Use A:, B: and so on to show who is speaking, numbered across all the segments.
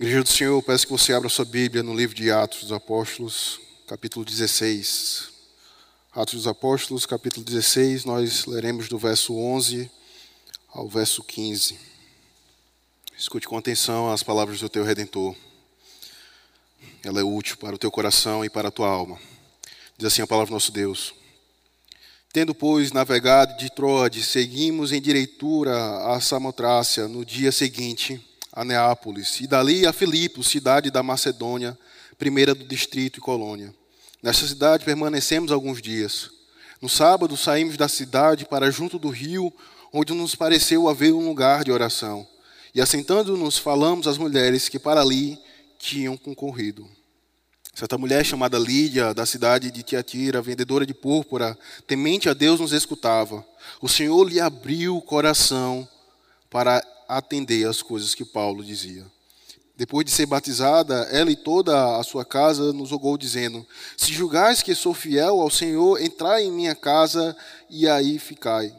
A: Igreja do Senhor, eu peço que você abra sua Bíblia no livro de Atos dos Apóstolos, capítulo 16. Atos dos Apóstolos, capítulo 16, nós leremos do verso 11 ao verso 15. Escute com atenção as palavras do teu Redentor. Ela é útil para o teu coração e para a tua alma. Diz assim a palavra do nosso Deus. Tendo, pois, navegado de Troade, seguimos em direitura a Samotrácia no dia seguinte a Neápolis, e dali a Filipos, cidade da Macedônia, primeira do distrito e colônia. Nesta cidade permanecemos alguns dias. No sábado saímos da cidade para junto do rio, onde nos pareceu haver um lugar de oração. E assentando-nos, falamos às mulheres que para ali tinham concorrido. Certa mulher chamada Lídia, da cidade de Tiatira, vendedora de púrpura, temente a Deus, nos escutava. O Senhor lhe abriu o coração para atender às coisas que Paulo dizia. Depois de ser batizada, ela e toda a sua casa nos rogou, dizendo: Se julgais que sou fiel ao Senhor, entrai em minha casa e aí ficai.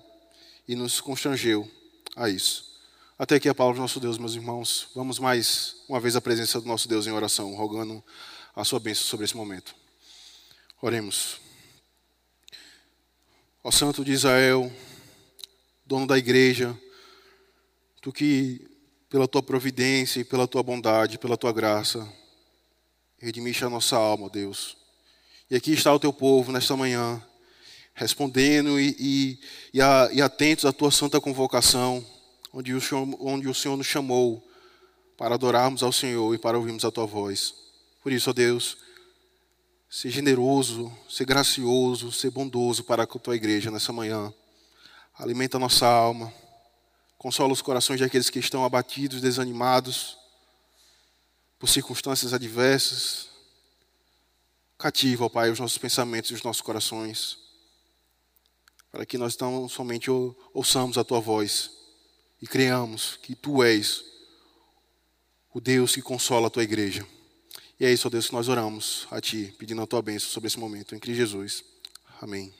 A: E nos constrangeu a isso. Até aqui a palavra do nosso Deus, meus irmãos. Vamos mais uma vez à presença do nosso Deus em oração, rogando a sua bênção sobre esse momento. Oremos. Ó Santo de Israel, dono da igreja, tu que, pela tua providência e pela tua bondade, pela tua graça, redimiste a nossa alma, Deus. E aqui está o teu povo nesta manhã, respondendo e, e, e, a, e atentos à tua santa convocação, onde o, onde o Senhor nos chamou para adorarmos ao Senhor e para ouvirmos a tua voz. Por isso, ó Deus, ser generoso, ser gracioso, ser bondoso para a tua igreja nessa manhã. Alimenta a nossa alma Consola os corações daqueles que estão abatidos, desanimados por circunstâncias adversas. Cativa, ó Pai, os nossos pensamentos e os nossos corações, para que nós tão somente ouçamos a Tua voz e creamos que Tu és o Deus que consola a Tua igreja. E é isso, ó Deus, que nós oramos a Ti, pedindo a Tua bênção sobre esse momento. Em Cristo Jesus. Amém.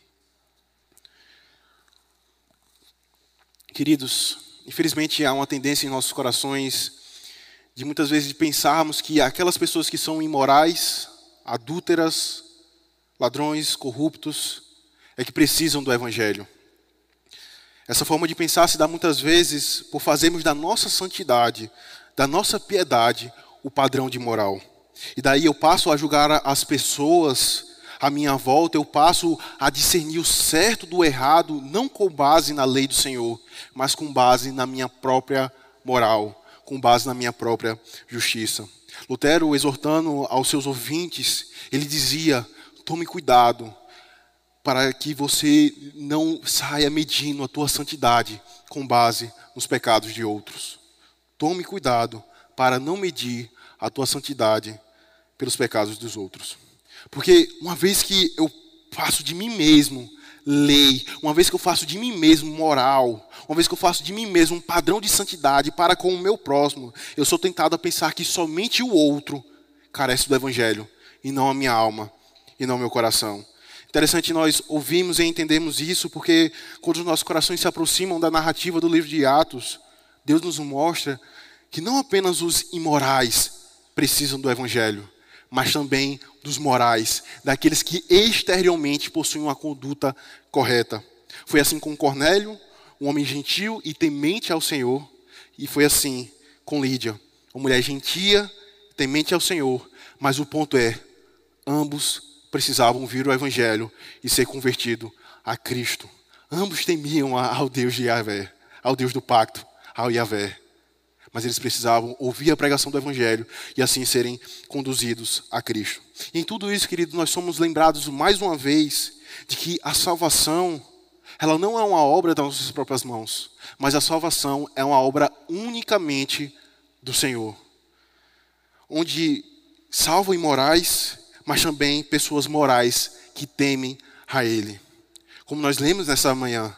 A: Queridos, Infelizmente, há uma tendência em nossos corações de muitas vezes pensarmos que aquelas pessoas que são imorais, adúlteras, ladrões, corruptos, é que precisam do Evangelho. Essa forma de pensar se dá muitas vezes por fazermos da nossa santidade, da nossa piedade, o padrão de moral. E daí eu passo a julgar as pessoas à minha volta, eu passo a discernir o certo do errado, não com base na lei do Senhor, mas com base na minha própria moral, com base na minha própria justiça. Lutero, exortando aos seus ouvintes, ele dizia: tome cuidado para que você não saia medindo a tua santidade com base nos pecados de outros. Tome cuidado para não medir a tua santidade pelos pecados dos outros. Porque uma vez que eu faço de mim mesmo lei, uma vez que eu faço de mim mesmo moral, uma vez que eu faço de mim mesmo um padrão de santidade para com o meu próximo, eu sou tentado a pensar que somente o outro carece do evangelho e não a minha alma e não o meu coração. Interessante nós ouvimos e entendemos isso porque quando os nossos corações se aproximam da narrativa do livro de Atos, Deus nos mostra que não apenas os imorais precisam do evangelho, mas também dos morais, daqueles que exteriormente possuem uma conduta correta. Foi assim com Cornélio, um homem gentil e temente ao Senhor, e foi assim com Lídia, uma mulher gentia, temente ao Senhor, mas o ponto é, ambos precisavam vir o evangelho e ser convertido a Cristo. Ambos temiam ao Deus de Yahvé, ao Deus do pacto, ao Yahvé mas eles precisavam ouvir a pregação do Evangelho e assim serem conduzidos a Cristo. E em tudo isso, querido, nós somos lembrados mais uma vez de que a salvação, ela não é uma obra das nossas próprias mãos, mas a salvação é uma obra unicamente do Senhor. Onde salva imorais, mas também pessoas morais que temem a Ele. Como nós lemos nessa manhã,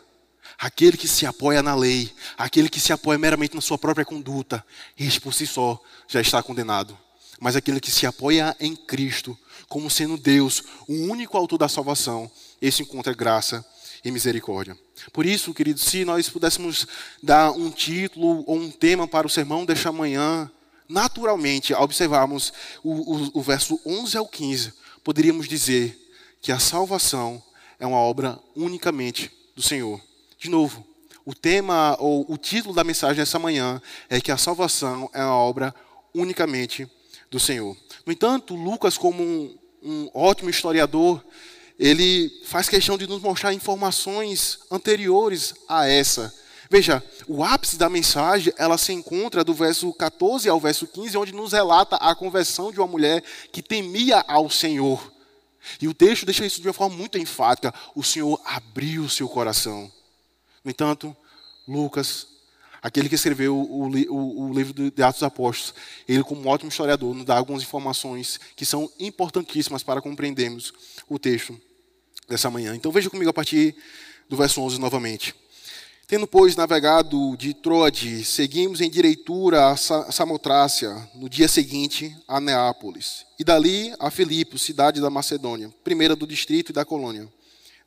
A: Aquele que se apoia na lei, aquele que se apoia meramente na sua própria conduta, este por si só já está condenado. Mas aquele que se apoia em Cristo, como sendo Deus, o único autor da salvação, esse encontra graça e misericórdia. Por isso, queridos, se nós pudéssemos dar um título ou um tema para o sermão desta manhã, naturalmente, ao observarmos o, o, o verso 11 ao 15, poderíamos dizer que a salvação é uma obra unicamente do Senhor. De novo, o tema ou o título da mensagem dessa manhã é que a salvação é uma obra unicamente do Senhor. No entanto, Lucas, como um, um ótimo historiador, ele faz questão de nos mostrar informações anteriores a essa. Veja, o ápice da mensagem, ela se encontra do verso 14 ao verso 15, onde nos relata a conversão de uma mulher que temia ao Senhor. E o texto deixa isso de uma forma muito enfática. O Senhor abriu seu coração. No entanto, Lucas, aquele que escreveu o, o, o livro de Atos dos Apóstolos, ele, como um ótimo historiador, nos dá algumas informações que são importantíssimas para compreendermos o texto dessa manhã. Então veja comigo a partir do verso 11 novamente. Tendo, pois, navegado de Troade, seguimos em direitura a Samotrácia, no dia seguinte a Neápolis, e dali a Filipos, cidade da Macedônia, primeira do distrito e da colônia.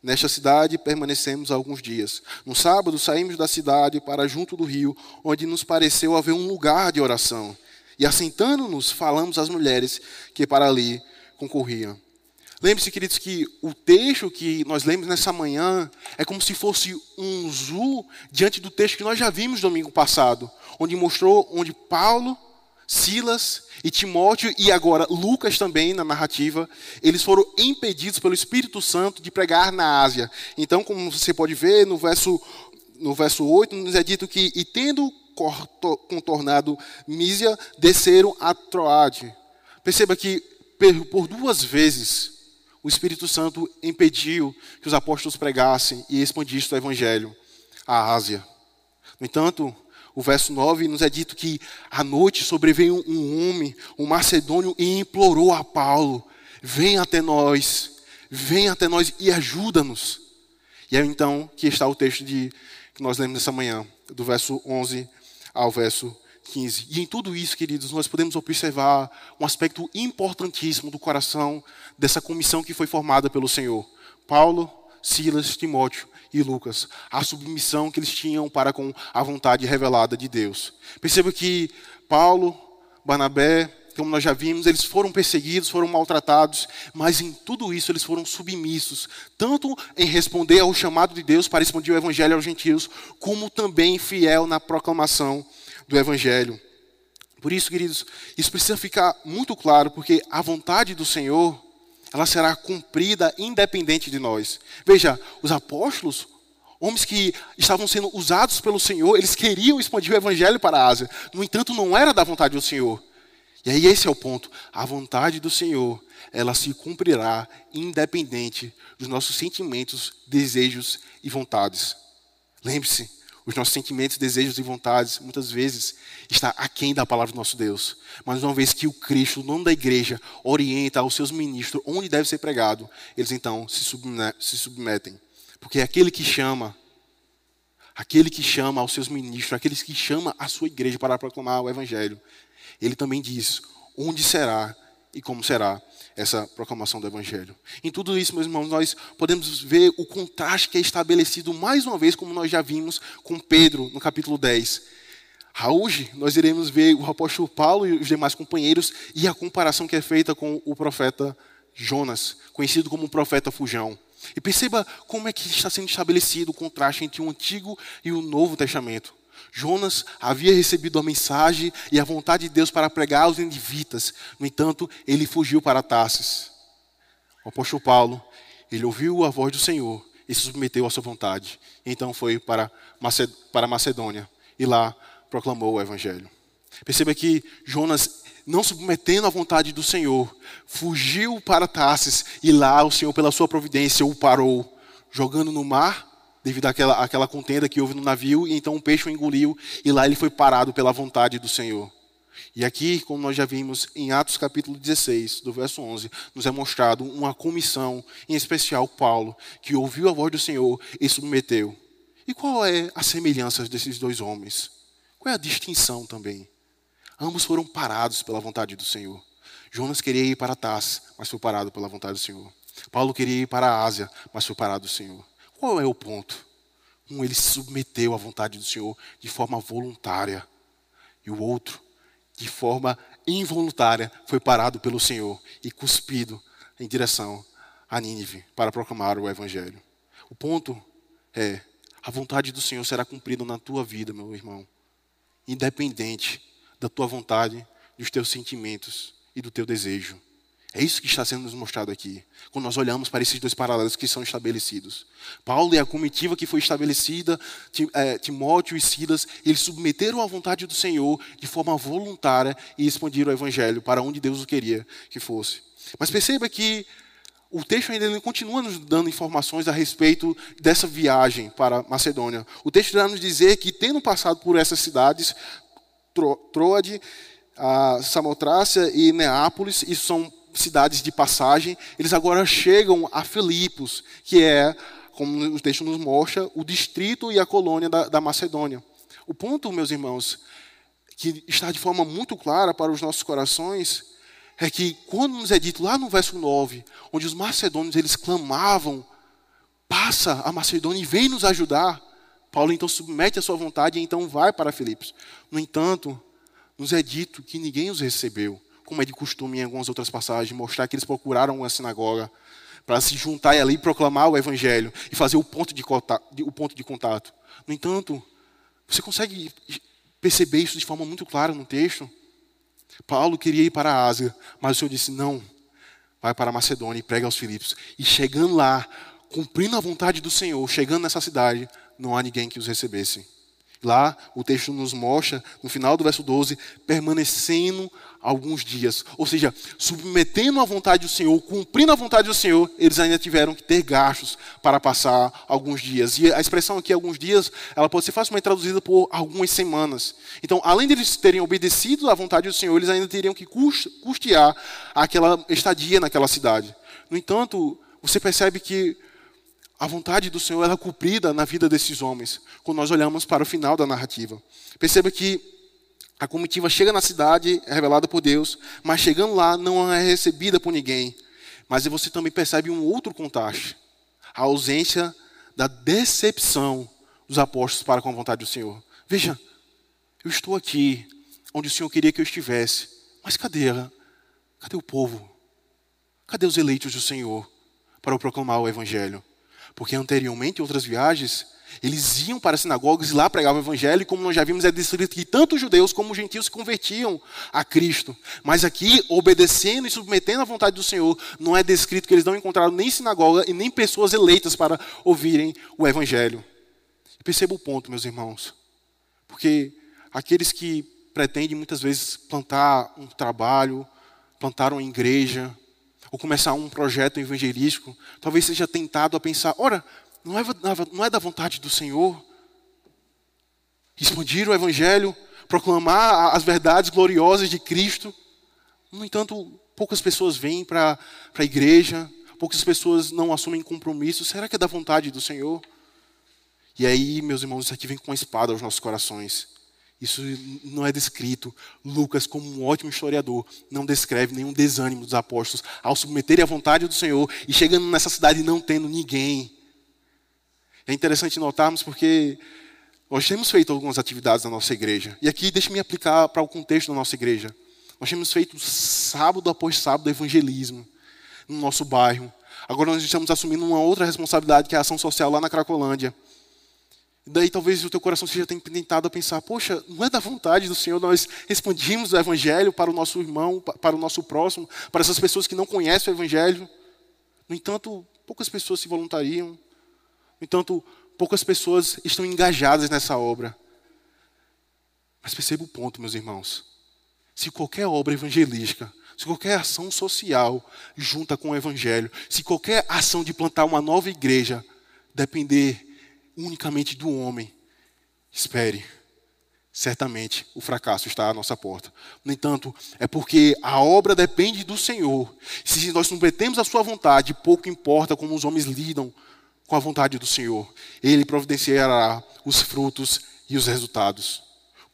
A: Nesta cidade permanecemos alguns dias. No sábado saímos da cidade para junto do rio, onde nos pareceu haver um lugar de oração. E assentando-nos, falamos às mulheres que para ali concorriam. Lembre-se, queridos, que o texto que nós lemos nessa manhã é como se fosse um zoom diante do texto que nós já vimos domingo passado, onde mostrou onde Paulo, Silas e Timóteo e agora Lucas também na narrativa, eles foram impedidos pelo Espírito Santo de pregar na Ásia. Então, como você pode ver no verso no verso 8, nos é dito que e tendo contornado Mísia, desceram a Troade. Perceba que por duas vezes o Espírito Santo impediu que os apóstolos pregassem e expandissem o evangelho à Ásia. No entanto, o verso 9 nos é dito que à noite sobreveio um homem, um macedônio, e implorou a Paulo: Vem até nós, vem até nós e ajuda-nos. E é então que está o texto de, que nós lemos nessa manhã, do verso 11 ao verso 15. E em tudo isso, queridos, nós podemos observar um aspecto importantíssimo do coração dessa comissão que foi formada pelo Senhor. Paulo, Silas, Timóteo e Lucas. A submissão que eles tinham para com a vontade revelada de Deus. Perceba que Paulo, Barnabé, como nós já vimos, eles foram perseguidos, foram maltratados, mas em tudo isso eles foram submissos, tanto em responder ao chamado de Deus para expandir o evangelho aos gentios, como também fiel na proclamação do Evangelho. Por isso, queridos, isso precisa ficar muito claro, porque a vontade do Senhor, ela será cumprida independente de nós. Veja, os apóstolos, homens que estavam sendo usados pelo Senhor, eles queriam expandir o Evangelho para a Ásia. No entanto, não era da vontade do Senhor. E aí esse é o ponto. A vontade do Senhor, ela se cumprirá independente dos nossos sentimentos, desejos e vontades. Lembre-se, os nossos sentimentos, desejos e vontades, muitas vezes, está aquém da palavra do nosso Deus. Mas uma vez que o Cristo, o nome da igreja, orienta aos seus ministros onde deve ser pregado, eles então se submetem. Porque é aquele que chama, aquele que chama aos seus ministros, aqueles que chama a sua igreja para proclamar o Evangelho, ele também diz onde será e como será essa proclamação do Evangelho. Em tudo isso, meus irmãos, nós podemos ver o contraste que é estabelecido mais uma vez, como nós já vimos com Pedro no capítulo 10. Hoje nós iremos ver o apóstolo Paulo e os demais companheiros e a comparação que é feita com o profeta Jonas, conhecido como o profeta Fujão. E perceba como é que está sendo estabelecido o contraste entre o Antigo e o Novo Testamento. Jonas havia recebido a mensagem e a vontade de Deus para pregar aos indivíduos. No entanto, ele fugiu para Tarsis. O apóstolo Paulo, ele ouviu a voz do Senhor e se submeteu à sua vontade. Então foi para Macedônia e lá proclamou o evangelho. Perceba que Jonas, não submetendo à vontade do Senhor, fugiu para Tarsis e lá o Senhor, pela sua providência, o parou, jogando no mar devido àquela, àquela contenda que houve no navio, e então o peixe o engoliu, e lá ele foi parado pela vontade do Senhor. E aqui, como nós já vimos em Atos capítulo 16, do verso 11, nos é mostrado uma comissão, em especial Paulo, que ouviu a voz do Senhor e submeteu. E qual é a semelhança desses dois homens? Qual é a distinção também? Ambos foram parados pela vontade do Senhor. Jonas queria ir para Tás, mas foi parado pela vontade do Senhor. Paulo queria ir para a Ásia, mas foi parado do Senhor. Qual é o ponto? Um, ele se submeteu à vontade do Senhor de forma voluntária. E o outro, de forma involuntária, foi parado pelo Senhor e cuspido em direção a Nínive para proclamar o Evangelho. O ponto é: a vontade do Senhor será cumprida na tua vida, meu irmão, independente da tua vontade, dos teus sentimentos e do teu desejo. É isso que está sendo nos mostrado aqui, quando nós olhamos para esses dois paralelos que são estabelecidos. Paulo e a comitiva que foi estabelecida, é, Timóteo e Silas, eles submeteram à vontade do Senhor de forma voluntária e expandiram o evangelho para onde Deus o queria que fosse. Mas perceba que o texto ainda continua nos dando informações a respeito dessa viagem para Macedônia. O texto irá nos dizer que, tendo passado por essas cidades, Troade, Samotrácia e Neápolis, isso são cidades de passagem, eles agora chegam a Filipos, que é, como o texto nos mostra, o distrito e a colônia da, da Macedônia. O ponto, meus irmãos, que está de forma muito clara para os nossos corações, é que quando nos é dito lá no verso 9, onde os macedônios eles clamavam, passa a Macedônia e vem nos ajudar, Paulo então submete a sua vontade e então vai para Filipos. No entanto, nos é dito que ninguém os recebeu como é de costume em algumas outras passagens, mostrar que eles procuraram uma sinagoga para se juntar ali e proclamar o evangelho e fazer o ponto de, contato, o ponto de contato. No entanto, você consegue perceber isso de forma muito clara no texto? Paulo queria ir para a Ásia, mas o Senhor disse: não, vai para a Macedônia e prega aos Filipos. E chegando lá, cumprindo a vontade do Senhor, chegando nessa cidade, não há ninguém que os recebesse. Lá, o texto nos mostra, no final do verso 12, permanecendo alguns dias. Ou seja, submetendo à vontade do Senhor, cumprindo a vontade do Senhor, eles ainda tiveram que ter gastos para passar alguns dias. E a expressão aqui, alguns dias, ela pode ser facilmente traduzida por algumas semanas. Então, além de eles terem obedecido à vontade do Senhor, eles ainda teriam que custear aquela estadia naquela cidade. No entanto, você percebe que a vontade do Senhor é cumprida na vida desses homens, quando nós olhamos para o final da narrativa. Perceba que a comitiva chega na cidade, é revelada por Deus, mas chegando lá não é recebida por ninguém. Mas você também percebe um outro contraste: a ausência da decepção dos apóstolos para com a vontade do Senhor. Veja, eu estou aqui onde o Senhor queria que eu estivesse, mas cadê? Cadê o povo? Cadê os eleitos do Senhor para proclamar o Evangelho? Porque anteriormente, em outras viagens, eles iam para as sinagogas e lá pregavam o evangelho, e como nós já vimos, é descrito que tanto judeus como os gentios se convertiam a Cristo. Mas aqui, obedecendo e submetendo à vontade do Senhor, não é descrito que eles não encontraram nem sinagoga e nem pessoas eleitas para ouvirem o evangelho. Perceba o ponto, meus irmãos. Porque aqueles que pretendem muitas vezes plantar um trabalho, plantar uma igreja, ou começar um projeto evangelístico, talvez seja tentado a pensar: ora, não é, não é da vontade do Senhor expandir o Evangelho, proclamar as verdades gloriosas de Cristo. No entanto, poucas pessoas vêm para a igreja, poucas pessoas não assumem compromisso. Será que é da vontade do Senhor? E aí, meus irmãos, isso aqui vem com a espada aos nossos corações. Isso não é descrito. Lucas, como um ótimo historiador, não descreve nenhum desânimo dos apóstolos ao submeterem à vontade do Senhor e chegando nessa cidade não tendo ninguém. É interessante notarmos porque nós temos feito algumas atividades na nossa igreja. E aqui deixe-me aplicar para o contexto da nossa igreja. Nós temos feito sábado após sábado evangelismo no nosso bairro. Agora nós estamos assumindo uma outra responsabilidade, que é a ação social lá na Cracolândia. Daí talvez o teu coração seja tentado a pensar, poxa, não é da vontade do Senhor nós expandimos o Evangelho para o nosso irmão, para o nosso próximo, para essas pessoas que não conhecem o Evangelho. No entanto, poucas pessoas se voluntariam. No entanto, poucas pessoas estão engajadas nessa obra. Mas perceba o ponto, meus irmãos. Se qualquer obra evangelística, se qualquer ação social junta com o Evangelho, se qualquer ação de plantar uma nova igreja depender unicamente do homem, espere, certamente o fracasso está à nossa porta. No entanto, é porque a obra depende do Senhor. Se nós submetemos a sua vontade, pouco importa como os homens lidam com a vontade do Senhor. Ele providenciará os frutos e os resultados.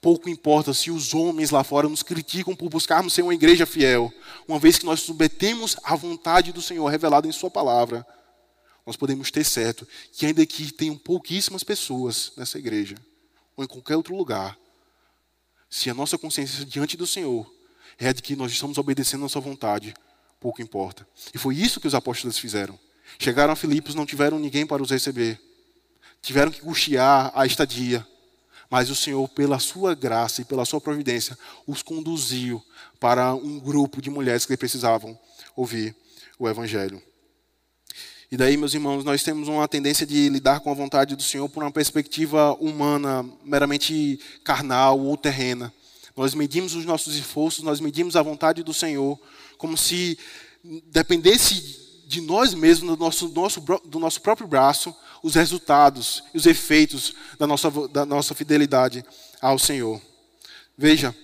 A: Pouco importa se os homens lá fora nos criticam por buscarmos ser uma igreja fiel, uma vez que nós submetemos a vontade do Senhor revelada em Sua palavra nós podemos ter certo que, ainda que tenham pouquíssimas pessoas nessa igreja, ou em qualquer outro lugar, se a nossa consciência diante do Senhor é de que nós estamos obedecendo a sua vontade, pouco importa. E foi isso que os apóstolos fizeram. Chegaram a Filipos, não tiveram ninguém para os receber. Tiveram que custear a estadia. Mas o Senhor, pela sua graça e pela sua providência, os conduziu para um grupo de mulheres que precisavam ouvir o Evangelho. E daí, meus irmãos, nós temos uma tendência de lidar com a vontade do Senhor por uma perspectiva humana, meramente carnal ou terrena. Nós medimos os nossos esforços, nós medimos a vontade do Senhor, como se dependesse de nós mesmos, do nosso, nosso, do nosso próprio braço, os resultados e os efeitos da nossa, da nossa fidelidade ao Senhor. Veja,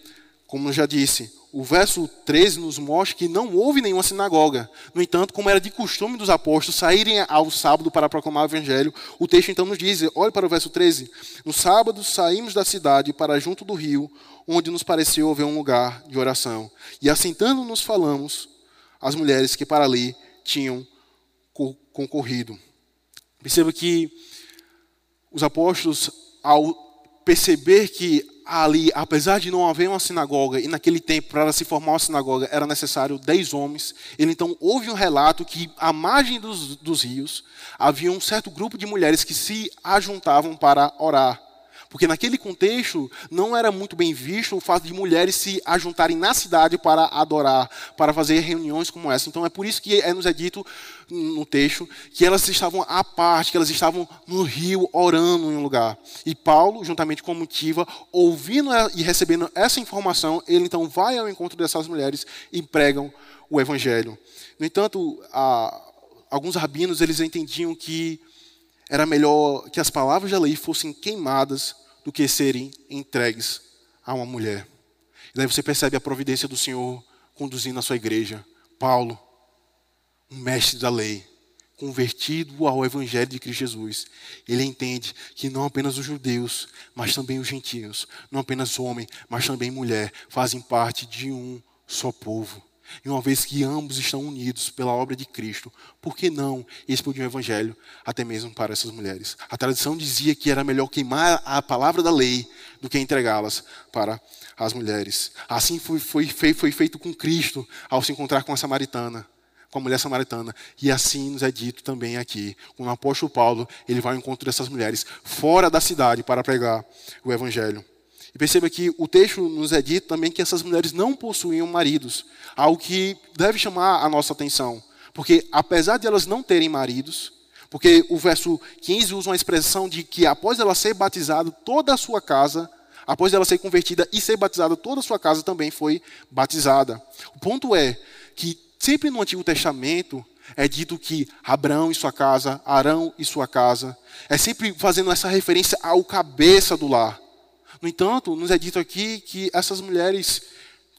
A: como eu já disse, o verso 13 nos mostra que não houve nenhuma sinagoga. No entanto, como era de costume dos apóstolos saírem ao sábado para proclamar o evangelho, o texto então nos diz, olhe para o verso 13: No sábado saímos da cidade para junto do rio, onde nos pareceu haver um lugar de oração. E assentando-nos falamos as mulheres que para ali tinham concorrido. Perceba que os apóstolos, ao perceber que ali, apesar de não haver uma sinagoga, e naquele tempo, para se formar uma sinagoga, era necessário dez homens, ele então houve um relato que, à margem dos, dos rios, havia um certo grupo de mulheres que se ajuntavam para orar. Porque naquele contexto não era muito bem visto o fato de mulheres se ajuntarem na cidade para adorar, para fazer reuniões como essa. Então é por isso que é nos é dito no texto que elas estavam à parte, que elas estavam no rio orando em um lugar. E Paulo, juntamente com a motiva, ouvindo e recebendo essa informação, ele então vai ao encontro dessas mulheres e pregam o evangelho. No entanto, alguns rabinos eles entendiam que era melhor que as palavras da lei fossem queimadas do que serem entregues a uma mulher. E daí você percebe a providência do Senhor conduzindo a sua igreja. Paulo, um mestre da lei, convertido ao Evangelho de Cristo Jesus, ele entende que não apenas os judeus, mas também os gentios, não apenas homem, mas também mulher, fazem parte de um só povo. E uma vez que ambos estão unidos pela obra de Cristo, por que não expandir o evangelho até mesmo para essas mulheres? A tradição dizia que era melhor queimar a palavra da lei do que entregá-las para as mulheres. Assim foi, foi, foi feito com Cristo ao se encontrar com a samaritana, com a mulher samaritana. E assim nos é dito também aqui. Com o apóstolo Paulo, ele vai ao encontro dessas mulheres fora da cidade para pregar o evangelho. E perceba que o texto nos é dito também que essas mulheres não possuíam maridos, algo que deve chamar a nossa atenção. Porque apesar de elas não terem maridos, porque o verso 15 usa uma expressão de que após ela ser batizada, toda a sua casa, após ela ser convertida e ser batizada, toda a sua casa também foi batizada. O ponto é que sempre no Antigo Testamento é dito que Abraão e sua casa, Arão e sua casa, é sempre fazendo essa referência ao cabeça do lar. No entanto, nos é dito aqui que essas mulheres,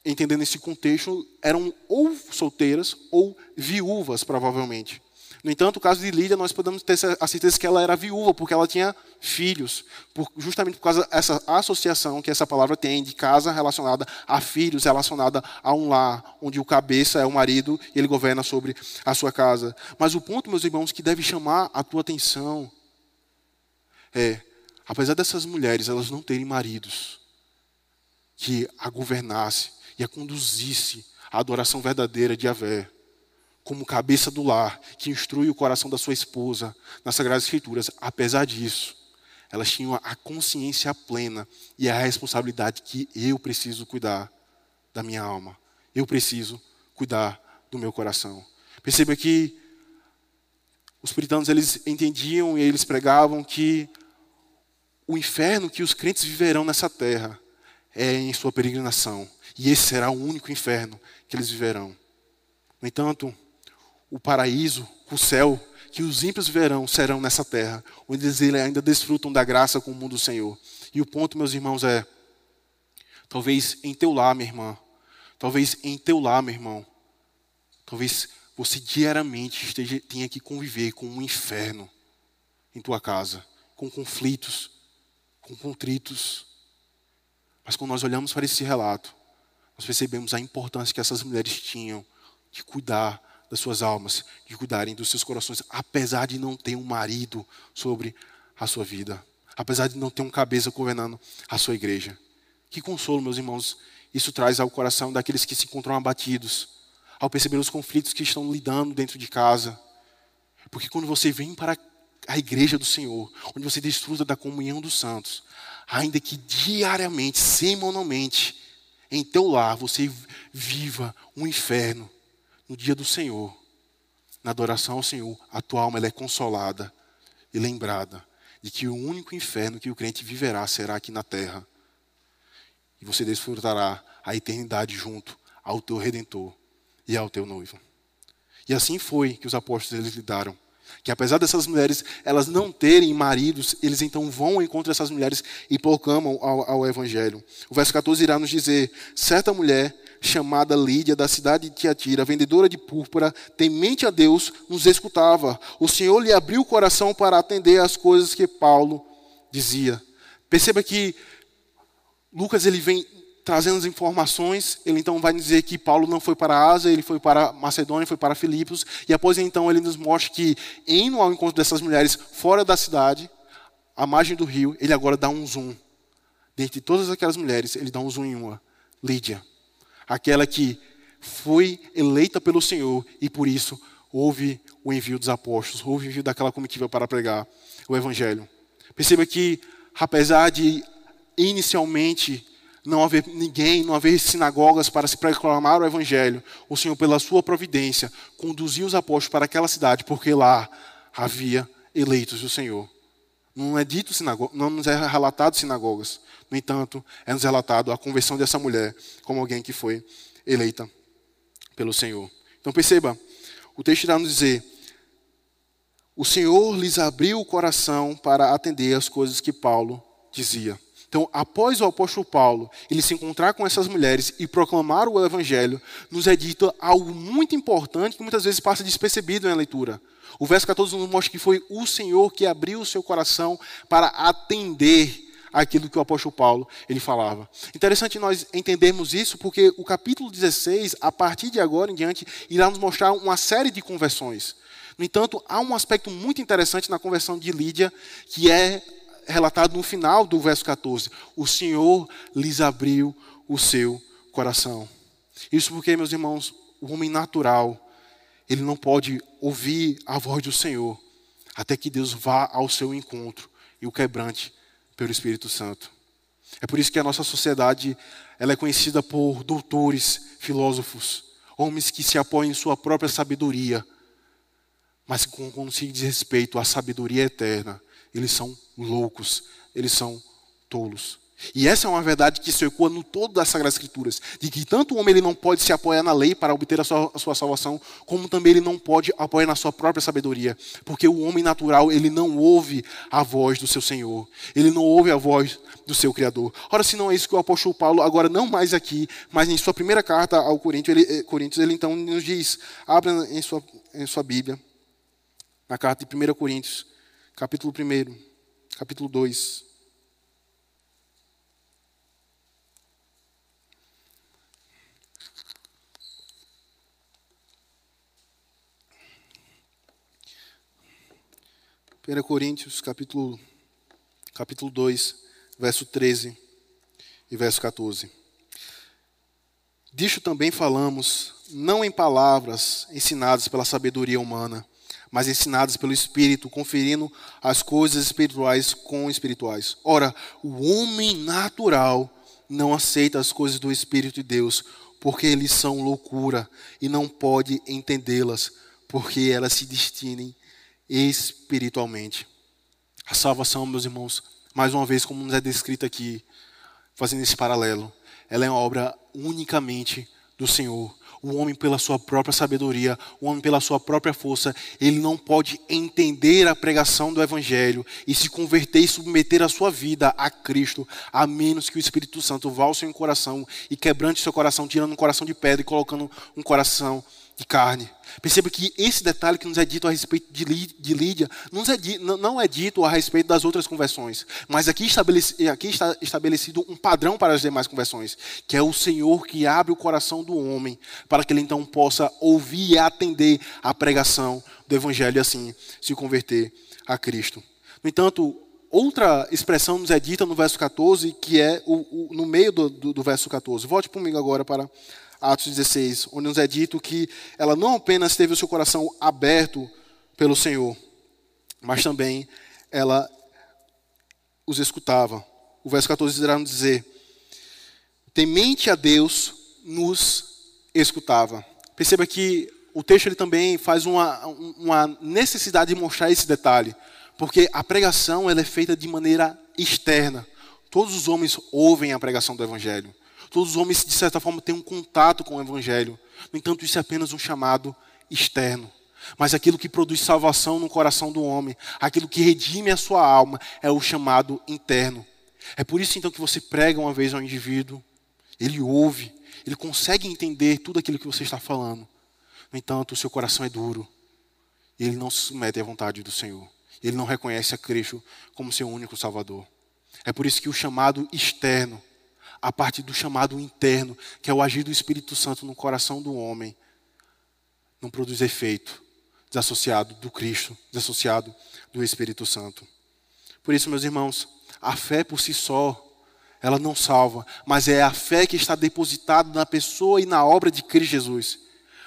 A: entendendo esse contexto, eram ou solteiras ou viúvas, provavelmente. No entanto, o caso de Lídia, nós podemos ter a certeza que ela era viúva, porque ela tinha filhos, por, justamente por causa dessa associação que essa palavra tem de casa relacionada a filhos, relacionada a um lar, onde o cabeça é o marido e ele governa sobre a sua casa. Mas o ponto, meus irmãos, que deve chamar a tua atenção é apesar dessas mulheres elas não terem maridos que a governasse e a conduzisse à adoração verdadeira de Yahvé, como cabeça do lar, que instrui o coração da sua esposa nas Sagradas Escrituras, apesar disso, elas tinham a consciência plena e a responsabilidade que eu preciso cuidar da minha alma, eu preciso cuidar do meu coração. Perceba que os puritanos eles entendiam e eles pregavam que o inferno que os crentes viverão nessa terra é em sua peregrinação. E esse será o único inferno que eles viverão. No entanto, o paraíso, o céu que os ímpios viverão serão nessa terra, onde eles ainda desfrutam da graça com o mundo do Senhor. E o ponto, meus irmãos, é: talvez em teu lar, minha irmã, talvez em teu lar, meu irmão, talvez você diariamente esteja, tenha que conviver com um inferno em tua casa, com conflitos, com contritos. Mas quando nós olhamos para esse relato, nós percebemos a importância que essas mulheres tinham de cuidar das suas almas, de cuidarem dos seus corações, apesar de não ter um marido sobre a sua vida, apesar de não ter um cabeça governando a sua igreja. Que consolo, meus irmãos, isso traz ao coração daqueles que se encontram abatidos, ao perceber os conflitos que estão lidando dentro de casa. Porque quando você vem para a igreja do Senhor, onde você desfruta da comunhão dos santos, ainda que diariamente, semanalmente, em teu lar você viva um inferno, no dia do Senhor, na adoração ao Senhor, a tua alma é consolada e lembrada de que o único inferno que o crente viverá será aqui na terra. E você desfrutará a eternidade junto ao teu redentor e ao teu noivo. E assim foi que os apóstolos eles lidaram. Que apesar dessas mulheres elas não terem maridos, eles então vão ao encontro dessas mulheres e proclamam ao, ao evangelho. O verso 14 irá nos dizer: certa mulher chamada Lídia, da cidade de Tiatira, vendedora de púrpura, temente a Deus, nos escutava. O Senhor lhe abriu o coração para atender às coisas que Paulo dizia. Perceba que Lucas ele vem trazendo as informações, ele então vai dizer que Paulo não foi para a Ásia, ele foi para Macedônia, foi para Filipos, e após então ele nos mostra que, indo ao encontro dessas mulheres fora da cidade, à margem do rio, ele agora dá um zoom. Dentre todas aquelas mulheres, ele dá um zoom em uma, Lídia aquela que foi eleita pelo Senhor e por isso houve o envio dos apóstolos, houve o envio daquela comitiva para pregar o Evangelho. Perceba que, apesar de inicialmente não haver ninguém, não haver sinagogas para se proclamar o Evangelho, o Senhor, pela sua providência, conduziu os apóstolos para aquela cidade, porque lá havia eleitos do Senhor. Não é dito sinagoga, não nos é relatado sinagogas. No entanto, é nos relatado a conversão dessa mulher como alguém que foi eleita pelo Senhor. Então perceba, o texto irá nos dizer: o Senhor lhes abriu o coração para atender as coisas que Paulo dizia. Então, após o apóstolo Paulo ele se encontrar com essas mulheres e proclamar o evangelho, nos é dito algo muito importante que muitas vezes passa despercebido na leitura. O verso 14 nos mostra que foi o Senhor que abriu o seu coração para atender aquilo que o apóstolo Paulo ele falava. Interessante nós entendermos isso porque o capítulo 16, a partir de agora em diante, irá nos mostrar uma série de conversões. No entanto, há um aspecto muito interessante na conversão de Lídia, que é relatado no final do verso 14. O Senhor lhes abriu o seu coração. Isso porque, meus irmãos, o homem natural, ele não pode ouvir a voz do Senhor até que Deus vá ao seu encontro e o quebrante pelo Espírito Santo. É por isso que a nossa sociedade ela é conhecida por doutores, filósofos, homens que se apoiam em sua própria sabedoria, mas que quando se diz respeito à sabedoria eterna, eles são loucos, eles são tolos. E essa é uma verdade que se ecoa no todo das Sagradas Escrituras, de que tanto o homem ele não pode se apoiar na lei para obter a sua, a sua, salvação, como também ele não pode apoiar na sua própria sabedoria, porque o homem natural ele não ouve a voz do seu Senhor, ele não ouve a voz do seu Criador. Ora, se não é isso que o apóstolo Paulo, agora não mais aqui, mas em sua primeira carta ao Coríntios, ele, eh, Coríntios, ele então nos diz, abra em sua, em sua Bíblia, na carta de 1 Coríntios, capítulo 1, capítulo 2. Primeira Coríntios, capítulo, capítulo 2, verso 13 e verso 14. Disto também falamos, não em palavras ensinadas pela sabedoria humana, mas ensinados pelo Espírito, conferindo as coisas espirituais com espirituais. Ora, o homem natural não aceita as coisas do Espírito de Deus, porque eles são loucura e não pode entendê-las, porque elas se destinem espiritualmente. A salvação, meus irmãos, mais uma vez, como nos é descrito aqui, fazendo esse paralelo, ela é uma obra unicamente do Senhor o homem, pela sua própria sabedoria, o homem, pela sua própria força, ele não pode entender a pregação do Evangelho e se converter e submeter a sua vida a Cristo, a menos que o Espírito Santo vá ao seu coração e quebrante seu coração, tirando um coração de pedra e colocando um coração carne. Perceba que esse detalhe que nos é dito a respeito de Lídia é não é dito a respeito das outras conversões, mas aqui, aqui está estabelecido um padrão para as demais conversões, que é o Senhor que abre o coração do homem para que ele então possa ouvir e atender a pregação do Evangelho e assim se converter a Cristo. No entanto, outra expressão nos é dita no verso 14, que é o, o no meio do, do, do verso 14. Volte comigo agora para Atos 16, onde nos é dito que ela não apenas teve o seu coração aberto pelo Senhor, mas também ela os escutava. O verso 14 irá nos dizer: temente a Deus, nos escutava. Perceba que o texto ele também faz uma, uma necessidade de mostrar esse detalhe, porque a pregação ela é feita de maneira externa. Todos os homens ouvem a pregação do Evangelho. Todos os homens, de certa forma, têm um contato com o Evangelho. No entanto, isso é apenas um chamado externo. Mas aquilo que produz salvação no coração do homem, aquilo que redime a sua alma, é o chamado interno. É por isso então que você prega uma vez ao indivíduo, ele ouve, ele consegue entender tudo aquilo que você está falando. No entanto, o seu coração é duro. E ele não se submete à vontade do Senhor. Ele não reconhece a Cristo como seu único Salvador. É por isso que o chamado externo, a parte do chamado interno, que é o agir do Espírito Santo no coração do homem, não produz efeito desassociado do Cristo, desassociado do Espírito Santo. Por isso, meus irmãos, a fé por si só, ela não salva, mas é a fé que está depositada na pessoa e na obra de Cristo Jesus.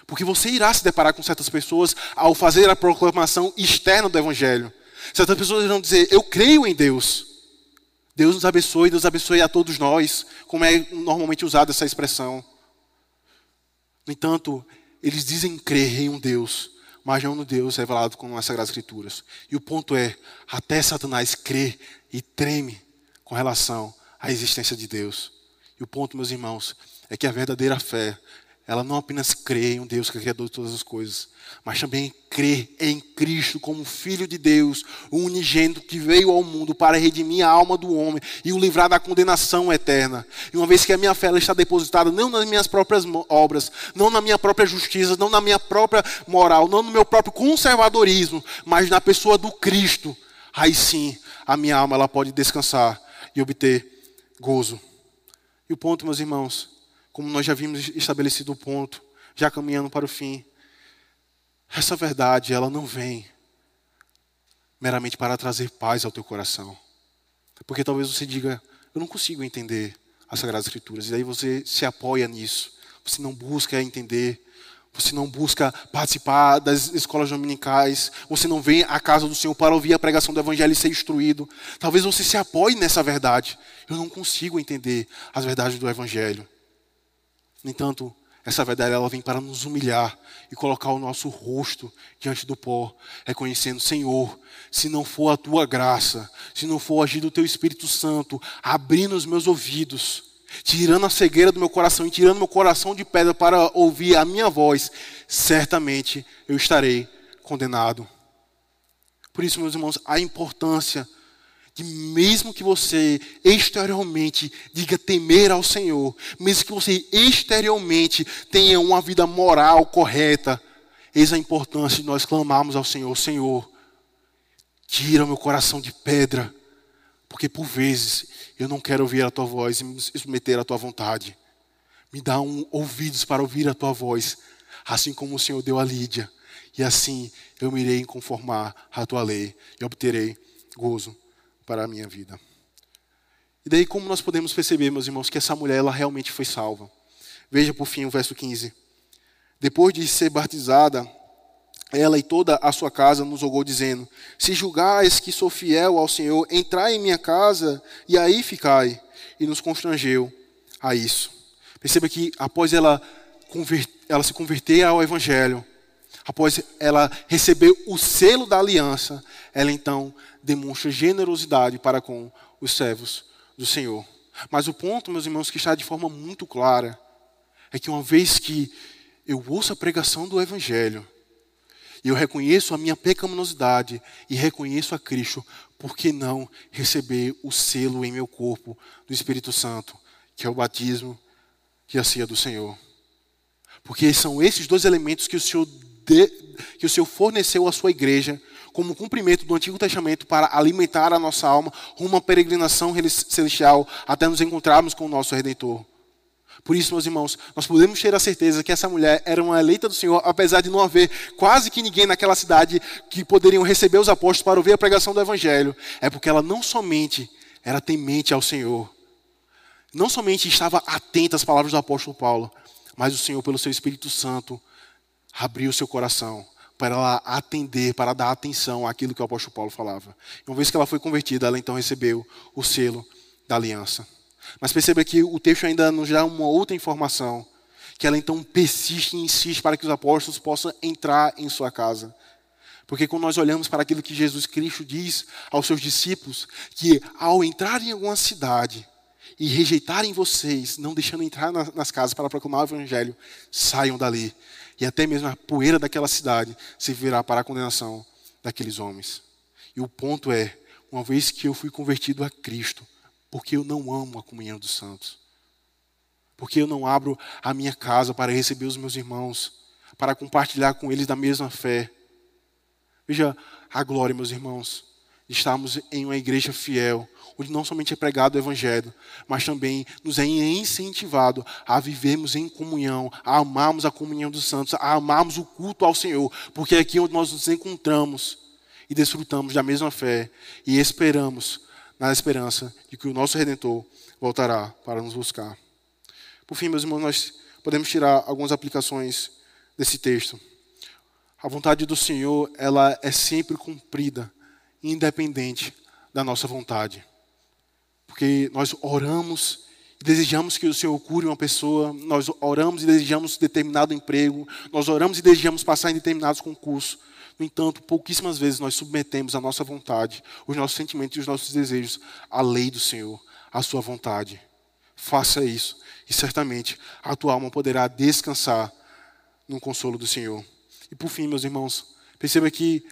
A: Porque você irá se deparar com certas pessoas ao fazer a proclamação externa do Evangelho. Certas pessoas irão dizer: Eu creio em Deus. Deus nos abençoe, Deus abençoe a todos nós, como é normalmente usada essa expressão. No entanto, eles dizem crer em um Deus, mas não no Deus revelado com as Sagradas Escrituras. E o ponto é: até Satanás crê e treme com relação à existência de Deus. E o ponto, meus irmãos, é que a verdadeira fé ela não apenas crê em um Deus que é criador de todas as coisas, mas também crê em Cristo como Filho de Deus, o unigênito que veio ao mundo para redimir a alma do homem e o livrar da condenação eterna. E uma vez que a minha fé está depositada não nas minhas próprias obras, não na minha própria justiça, não na minha própria moral, não no meu próprio conservadorismo, mas na pessoa do Cristo, aí sim a minha alma ela pode descansar e obter gozo. E o ponto, meus irmãos, como nós já vimos estabelecido o ponto, já caminhando para o fim. Essa verdade, ela não vem meramente para trazer paz ao teu coração. Porque talvez você diga, eu não consigo entender as Sagradas Escrituras. E aí você se apoia nisso. Você não busca entender. Você não busca participar das escolas dominicais. Você não vem à casa do Senhor para ouvir a pregação do Evangelho e ser instruído. Talvez você se apoie nessa verdade. Eu não consigo entender as verdades do Evangelho. No entanto, essa verdade ela vem para nos humilhar e colocar o nosso rosto diante do pó, reconhecendo, Senhor, se não for a tua graça, se não for agir do teu Espírito Santo, abrindo os meus ouvidos, tirando a cegueira do meu coração e tirando meu coração de pedra para ouvir a minha voz, certamente eu estarei condenado. Por isso, meus irmãos, a importância que mesmo que você exteriormente diga temer ao Senhor, mesmo que você exteriormente tenha uma vida moral correta, eis a importância de nós clamarmos ao Senhor: Senhor, tira o meu coração de pedra, porque por vezes eu não quero ouvir a tua voz e me submeter à tua vontade. Me dá um ouvidos para ouvir a tua voz, assim como o Senhor deu a Lídia, e assim eu me irei conformar à tua lei e obterei gozo para a minha vida. E daí como nós podemos perceber, meus irmãos, que essa mulher ela realmente foi salva? Veja por fim o verso 15. Depois de ser batizada, ela e toda a sua casa nos rogou dizendo: Se julgais que sou fiel ao Senhor, entrai em minha casa e aí ficai. E nos constrangeu a isso. Perceba que após ela, ela se converter ao Evangelho, após ela receber o selo da aliança, ela então demonstra generosidade para com os servos do Senhor. Mas o ponto, meus irmãos, que está de forma muito clara, é que uma vez que eu ouço a pregação do Evangelho, e eu reconheço a minha pecaminosidade e reconheço a Cristo, por que não receber o selo em meu corpo do Espírito Santo, que é o batismo e a ceia do Senhor? Porque são esses dois elementos que o Senhor de, que o Senhor forneceu à sua igreja como cumprimento do Antigo Testamento para alimentar a nossa alma rumo à peregrinação celestial até nos encontrarmos com o nosso Redentor. Por isso, meus irmãos, nós podemos ter a certeza que essa mulher era uma eleita do Senhor, apesar de não haver quase que ninguém naquela cidade que poderiam receber os apóstolos para ouvir a pregação do Evangelho. É porque ela não somente era temente ao Senhor, não somente estava atenta às palavras do apóstolo Paulo, mas o Senhor, pelo seu Espírito Santo, abriu o seu coração para ela atender, para dar atenção àquilo que o apóstolo Paulo falava. Uma vez que ela foi convertida, ela então recebeu o selo da aliança. Mas perceba que o texto ainda nos dá uma outra informação, que ela então persiste e insiste para que os apóstolos possam entrar em sua casa. Porque quando nós olhamos para aquilo que Jesus Cristo diz aos seus discípulos, que ao entrar em alguma cidade e rejeitarem vocês, não deixando entrar nas casas para proclamar o Evangelho, saiam dali. E até mesmo a poeira daquela cidade se virá para a condenação daqueles homens. E o ponto é, uma vez que eu fui convertido a Cristo, porque eu não amo a comunhão dos santos. Porque eu não abro a minha casa para receber os meus irmãos, para compartilhar com eles da mesma fé. Veja a glória, meus irmãos, Estamos em uma igreja fiel, onde não somente é pregado o Evangelho, mas também nos é incentivado a vivermos em comunhão, a amarmos a comunhão dos santos, a amarmos o culto ao Senhor, porque é aqui onde nós nos encontramos e desfrutamos da mesma fé e esperamos na esperança de que o nosso Redentor voltará para nos buscar. Por fim, meus irmãos, nós podemos tirar algumas aplicações desse texto. A vontade do Senhor, ela é sempre cumprida, independente da nossa vontade. Porque nós oramos e desejamos que o Senhor cure uma pessoa, nós oramos e desejamos determinado emprego, nós oramos e desejamos passar em determinados concursos. No entanto, pouquíssimas vezes nós submetemos a nossa vontade, os nossos sentimentos e os nossos desejos à lei do Senhor, à sua vontade. Faça isso e certamente a tua alma poderá descansar no consolo do Senhor. E por fim, meus irmãos, perceba que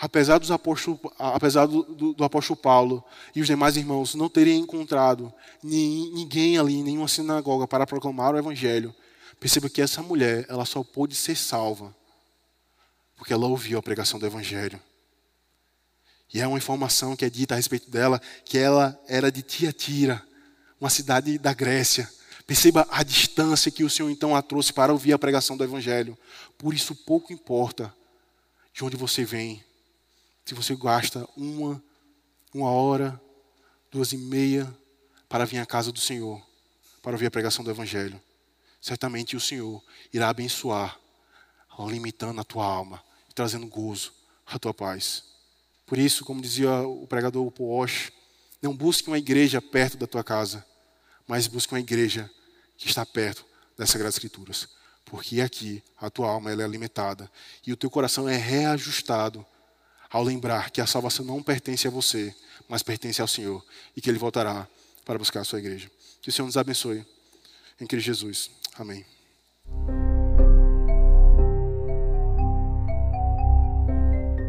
A: apesar, dos apóstolos, apesar do, do, do, apóstolo Paulo e os demais irmãos não terem encontrado ninguém ali nenhuma sinagoga para proclamar o evangelho, perceba que essa mulher ela só pôde ser salva porque ela ouviu a pregação do Evangelho. E é uma informação que é dita a respeito dela, que ela era de Tiatira, uma cidade da Grécia. Perceba a distância que o Senhor então a trouxe para ouvir a pregação do Evangelho. Por isso, pouco importa de onde você vem. Se você gasta uma, uma hora, duas e meia para vir à casa do Senhor, para ouvir a pregação do Evangelho, certamente o Senhor irá abençoar, limitando a tua alma, trazendo gozo à tua paz. Por isso, como dizia o pregador Poosh, não busque uma igreja perto da tua casa, mas busque uma igreja que está perto das Sagradas Escrituras. Porque aqui a tua alma é alimentada e o teu coração é reajustado ao lembrar que a salvação não pertence a você, mas pertence ao Senhor e que Ele voltará para buscar a sua igreja. Que o Senhor nos abençoe. Em Cristo Jesus. Amém.